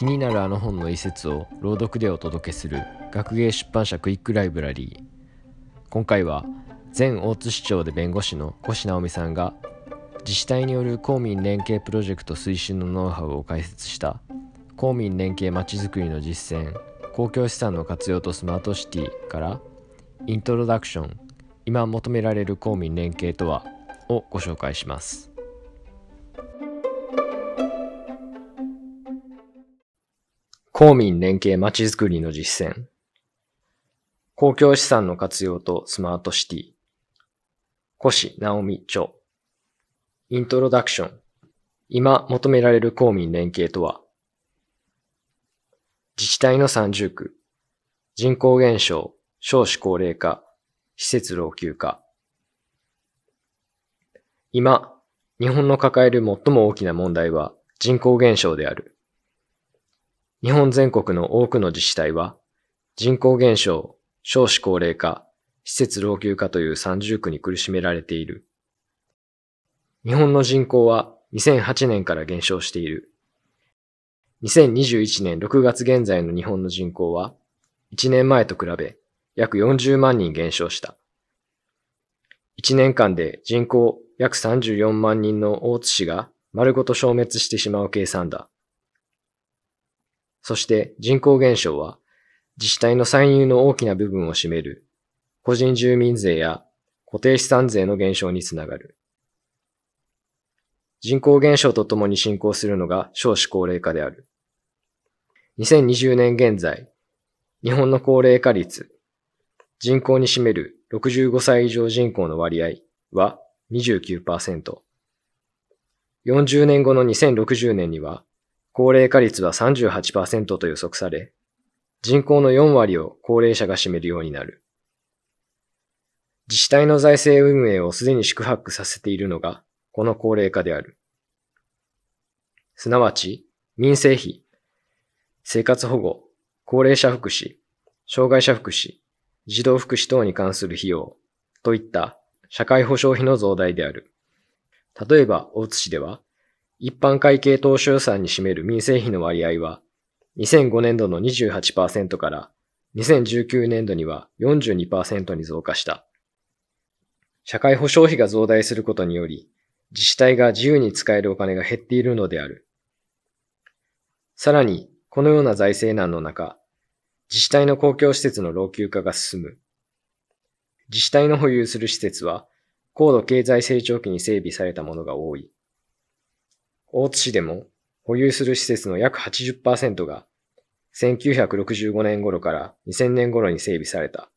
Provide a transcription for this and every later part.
気になるあの本の一節を朗読でお届けする学芸出版社クイックライブラリー。今回は前大津市長で弁護士の越直美さんが自治体による公民連携プロジェクト推進のノウハウを解説した公民連携まちづくりの実践公共資産の活用とスマートシティからイントロダクション今求められる公民連携とはをご紹介します。公民連携まちづくりの実践。公共資産の活用とスマートシティ。越直美著。イントロダクション。今求められる公民連携とは。自治体の三重苦。人口減少。少子高齢化。施設老朽化。今、日本の抱える最も大きな問題は人口減少である。日本全国の多くの自治体は人口減少、少子高齢化、施設老朽化という三重苦に苦しめられている。日本の人口は2008年から減少している。2021年6月現在の日本の人口は1年前と比べ約40万人減少した。1年間で人口約34万人の大津市が丸ごと消滅してしまう計算だ。そして人口減少は自治体の歳入の大きな部分を占める個人住民税や固定資産税の減少につながる。人口減少とともに進行するのが少子高齢化である。2020年現在、日本の高齢化率、人口に占める65歳以上人口の割合は29%。40年後の2060年には、高齢化率は38%と予測され、人口の4割を高齢者が占めるようになる。自治体の財政運営をすでに宿泊させているのが、この高齢化である。すなわち、民生費、生活保護、高齢者福祉、障害者福祉、児童福祉等に関する費用といった社会保障費の増大である。例えば、大津市では、一般会計当初予算に占める民生費の割合は、2005年度の28%から2019年度には42%に増加した。社会保障費が増大することにより、自治体が自由に使えるお金が減っているのである。さらに、このような財政難の中、自治体の公共施設の老朽化が進む。自治体の保有する施設は、高度経済成長期に整備されたものが多い。大津市でも、保有する施設の約80%が、1965年頃から2000年頃に整備された。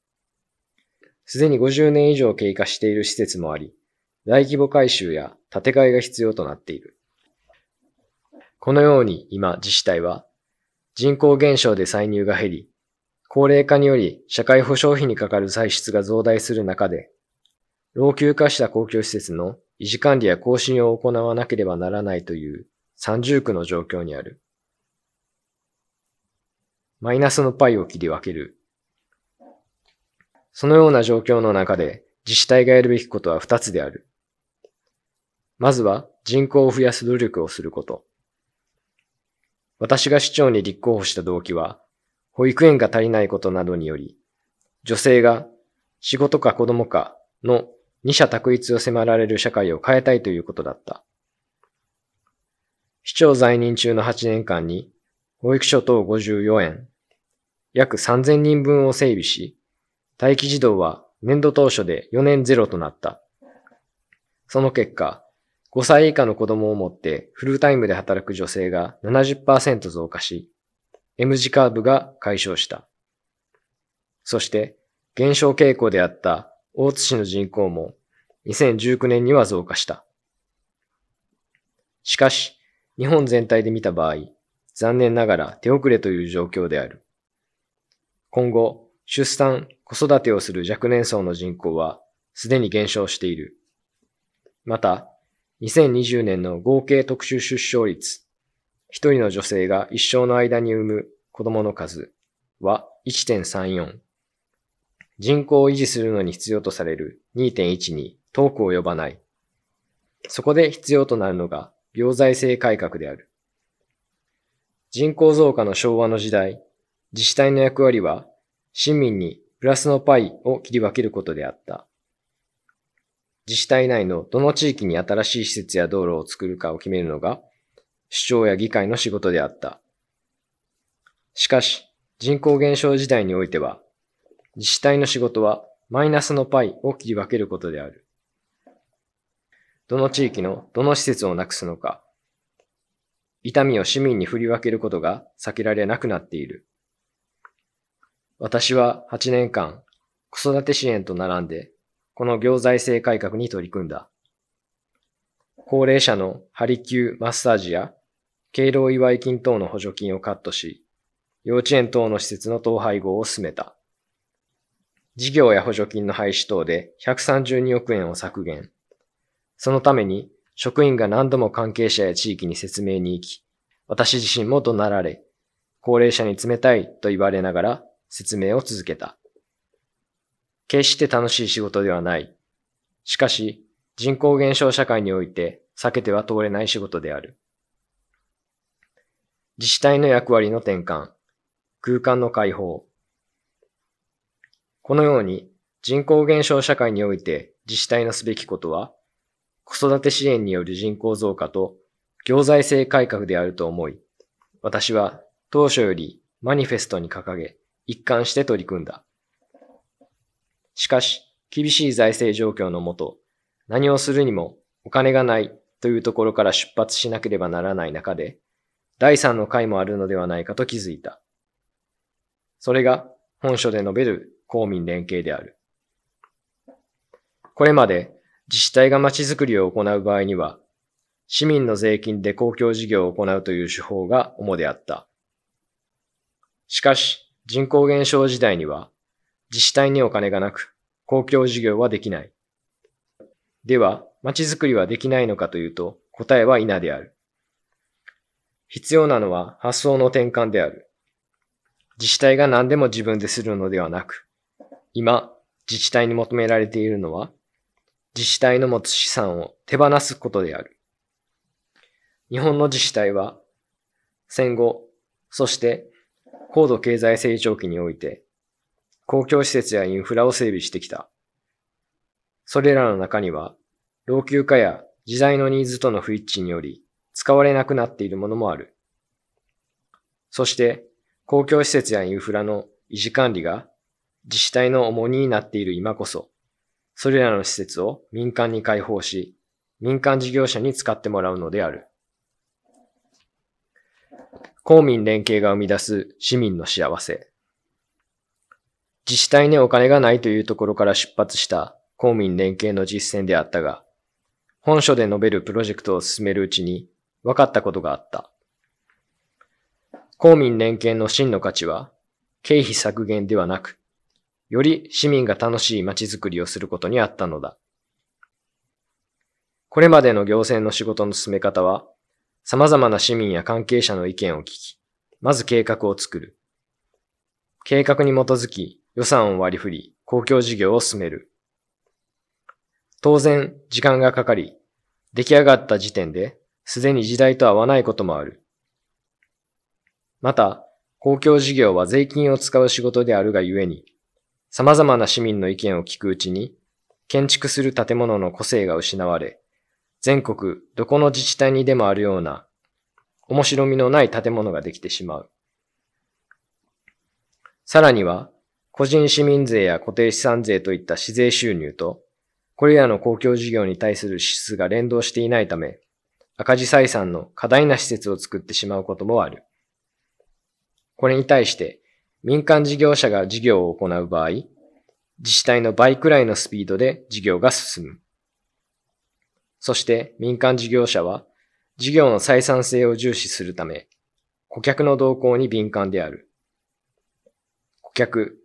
すでに50年以上経過している施設もあり、大規模改修や建て替えが必要となっている。このように今自治体は人口減少で歳入が減り、高齢化により社会保障費にかかる歳出が増大する中で、老朽化した公共施設の維持管理や更新を行わなければならないという三重苦の状況にある。マイナスのパイを切り分ける。そのような状況の中で自治体がやるべきことは二つである。まずは人口を増やす努力をすること。私が市長に立候補した動機は、保育園が足りないことなどにより、女性が仕事か子供かの二者択一を迫られる社会を変えたいということだった。市長在任中の8年間に、保育所等54円、約3000人分を整備し、待機児童は年度当初で4年ゼロとなった。その結果、5歳以下の子供を持ってフルタイムで働く女性が70%増加し、M 字カーブが解消した。そして、減少傾向であった大津市の人口も2019年には増加した。しかし、日本全体で見た場合、残念ながら手遅れという状況である。今後、出産、子育てをする若年層の人口はすでに減少している。また、2020年の合計特殊出生率一人の女性が一生の間に産む子供の数は1.34。人口を維持するのに必要とされる2.1に遠く及ばない。そこで必要となるのが病財政改革である。人口増加の昭和の時代、自治体の役割は市民にプラスのパイを切り分けることであった。自治体内のどの地域に新しい施設や道路を作るかを決めるのが首長や議会の仕事であった。しかし、人口減少時代においては、自治体の仕事はマイナスのパイを切り分けることである。どの地域のどの施設をなくすのか、痛みを市民に振り分けることが避けられなくなっている。私は8年間、子育て支援と並んで、この行財政改革に取り組んだ。高齢者のハリキューマッサージや敬老祝い金等の補助金をカットし、幼稚園等の施設の統廃合を進めた。事業や補助金の廃止等で132億円を削減。そのために職員が何度も関係者や地域に説明に行き、私自身も怒鳴られ、高齢者に冷たいと言われながら説明を続けた。決して楽しい仕事ではない。しかし、人口減少社会において避けては通れない仕事である。自治体の役割の転換、空間の解放。このように人口減少社会において自治体のすべきことは、子育て支援による人口増加と行財政改革であると思い、私は当初よりマニフェストに掲げ、一貫して取り組んだ。しかし、厳しい財政状況のもと、何をするにもお金がないというところから出発しなければならない中で、第三の回もあるのではないかと気づいた。それが本書で述べる公民連携である。これまで自治体が街づくりを行う場合には、市民の税金で公共事業を行うという手法が主であった。しかし、人口減少時代には、自治体にお金がなく、公共事業はできない。では、街づくりはできないのかというと、答えは否である。必要なのは発想の転換である。自治体が何でも自分でするのではなく、今、自治体に求められているのは、自治体の持つ資産を手放すことである。日本の自治体は、戦後、そして高度経済成長期において、公共施設やインフラを整備してきた。それらの中には、老朽化や時代のニーズとの不一致により、使われなくなっているものもある。そして、公共施設やインフラの維持管理が自治体の重荷になっている今こそ、それらの施設を民間に開放し、民間事業者に使ってもらうのである。公民連携が生み出す市民の幸せ。自治体にお金がないというところから出発した公民連携の実践であったが、本書で述べるプロジェクトを進めるうちに分かったことがあった。公民連携の真の価値は、経費削減ではなく、より市民が楽しい街づくりをすることにあったのだ。これまでの行政の仕事の進め方は、様々な市民や関係者の意見を聞き、まず計画を作る。計画に基づき予算を割り振り、公共事業を進める。当然、時間がかかり、出来上がった時点で、すでに時代と合わないこともある。また、公共事業は税金を使う仕事であるがゆえに、様々な市民の意見を聞くうちに、建築する建物の個性が失われ、全国どこの自治体にでもあるような面白みのない建物ができてしまう。さらには、個人市民税や固定資産税といった市税収入と、これらの公共事業に対する支出が連動していないため、赤字採算の過大な施設を作ってしまうこともある。これに対して、民間事業者が事業を行う場合、自治体の倍くらいのスピードで事業が進む。そして民間事業者は事業の採算性を重視するため、顧客の動向に敏感である。顧客、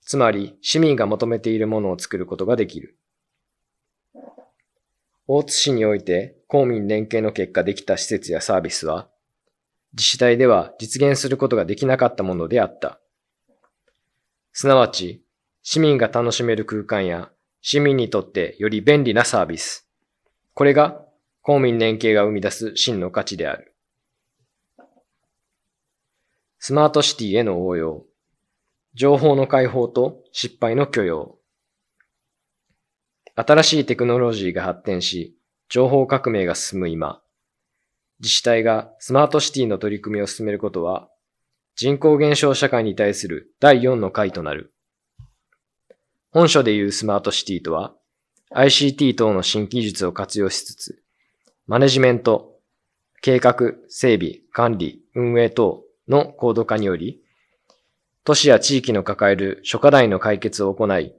つまり市民が求めているものを作ることができる。大津市において公民連携の結果できた施設やサービスは、自治体では実現することができなかったものであった。すなわち、市民が楽しめる空間や市民にとってより便利なサービス、これが公民連携が生み出す真の価値である。スマートシティへの応用、情報の解放と失敗の許容。新しいテクノロジーが発展し、情報革命が進む今、自治体がスマートシティの取り組みを進めることは、人口減少社会に対する第4の回となる。本書でいうスマートシティとは、ICT 等の新技術を活用しつつ、マネジメント、計画、整備、管理、運営等の高度化により、都市や地域の抱える諸課題の解決を行い、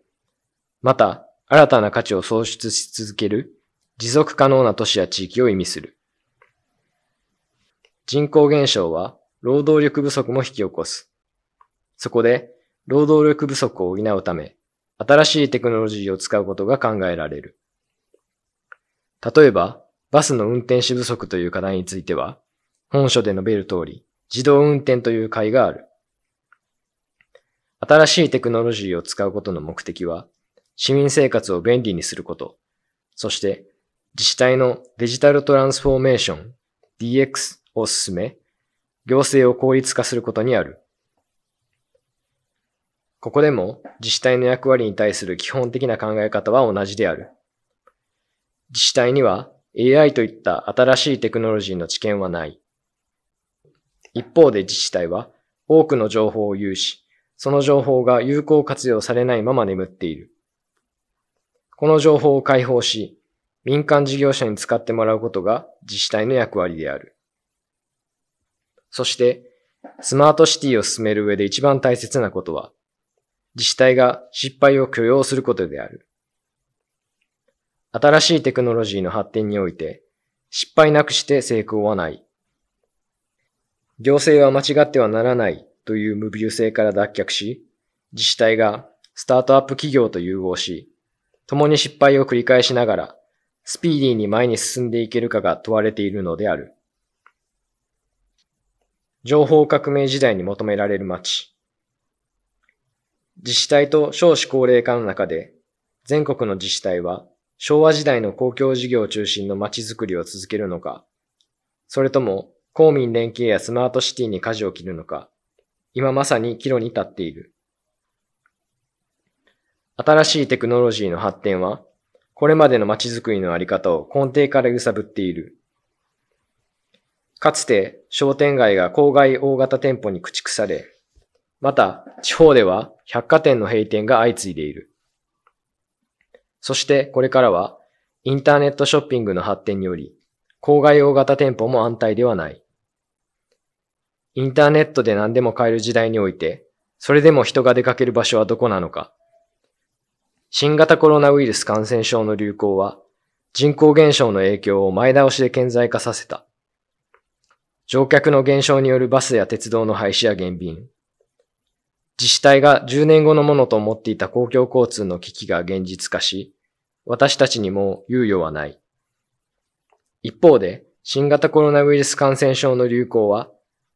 また、新たな価値を創出し続ける持続可能な都市や地域を意味する。人口減少は労働力不足も引き起こす。そこで、労働力不足を補うため、新しいテクノロジーを使うことが考えられる。例えば、バスの運転手不足という課題については、本書で述べる通り、自動運転という会がある。新しいテクノロジーを使うことの目的は、市民生活を便利にすること、そして自治体のデジタルトランスフォーメーション DX を進め、行政を効率化することにある。ここでも自治体の役割に対する基本的な考え方は同じである。自治体には AI といった新しいテクノロジーの知見はない。一方で自治体は多くの情報を有し、その情報が有効活用されないまま眠っている。この情報を解放し、民間事業者に使ってもらうことが自治体の役割である。そして、スマートシティを進める上で一番大切なことは、自治体が失敗を許容することである。新しいテクノロジーの発展において、失敗なくして成功はない。行政は間違ってはならないという無病性から脱却し、自治体がスタートアップ企業と融合し、共に失敗を繰り返しながら、スピーディーに前に進んでいけるかが問われているのである。情報革命時代に求められる街。自治体と少子高齢化の中で、全国の自治体は昭和時代の公共事業中心の街づくりを続けるのか、それとも公民連携やスマートシティに舵を切るのか、今まさに岐路に立っている。新しいテクノロジーの発展は、これまでの街づくりのあり方を根底から揺さぶっている。かつて商店街が郊外大型店舗に駆逐され、また地方では百貨店の閉店が相次いでいる。そしてこれからはインターネットショッピングの発展により、郊外大型店舗も安泰ではない。インターネットで何でも買える時代において、それでも人が出かける場所はどこなのか。新型コロナウイルス感染症の流行は人口減少の影響を前倒しで顕在化させた。乗客の減少によるバスや鉄道の廃止や減便。自治体が10年後のものと思っていた公共交通の危機が現実化し、私たちにも猶予はない。一方で、新型コロナウイルス感染症の流行は、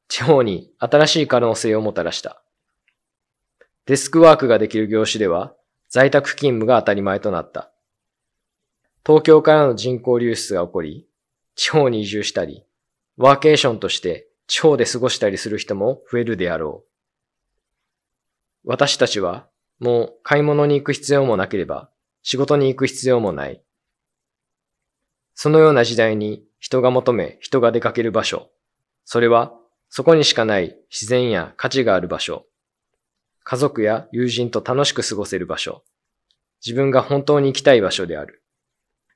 地方に新しい可能性をもたらした。デスクワークができる業種では、在宅勤務が当たり前となった。東京からの人口流出が起こり、地方に移住したり、ワーケーションとして地方で過ごしたりする人も増えるであろう。私たちはもう買い物に行く必要もなければ仕事に行く必要もない。そのような時代に人が求め人が出かける場所。それはそこにしかない自然や価値がある場所。家族や友人と楽しく過ごせる場所。自分が本当に行きたい場所である。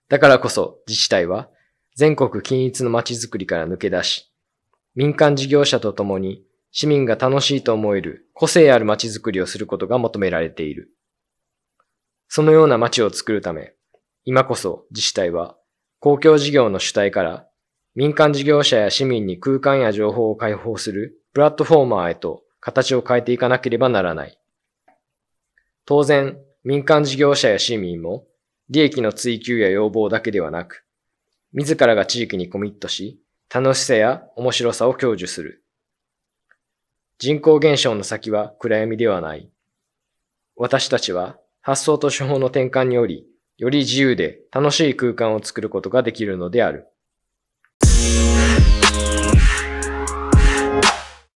だからこそ自治体は全国均一の街づくりから抜け出し、民間事業者と共に市民が楽しいと思える個性ある街づくりをすることが求められている。そのような街を作るため、今こそ自治体は公共事業の主体から民間事業者や市民に空間や情報を開放するプラットフォーマーへと形を変えていかなければならない。当然、民間事業者や市民も利益の追求や要望だけではなく、自らが地域にコミットし、楽しさや面白さを享受する。人口減少の先は暗闇ではない。私たちは発想と手法の転換により、より自由で楽しい空間を作ることができるのである。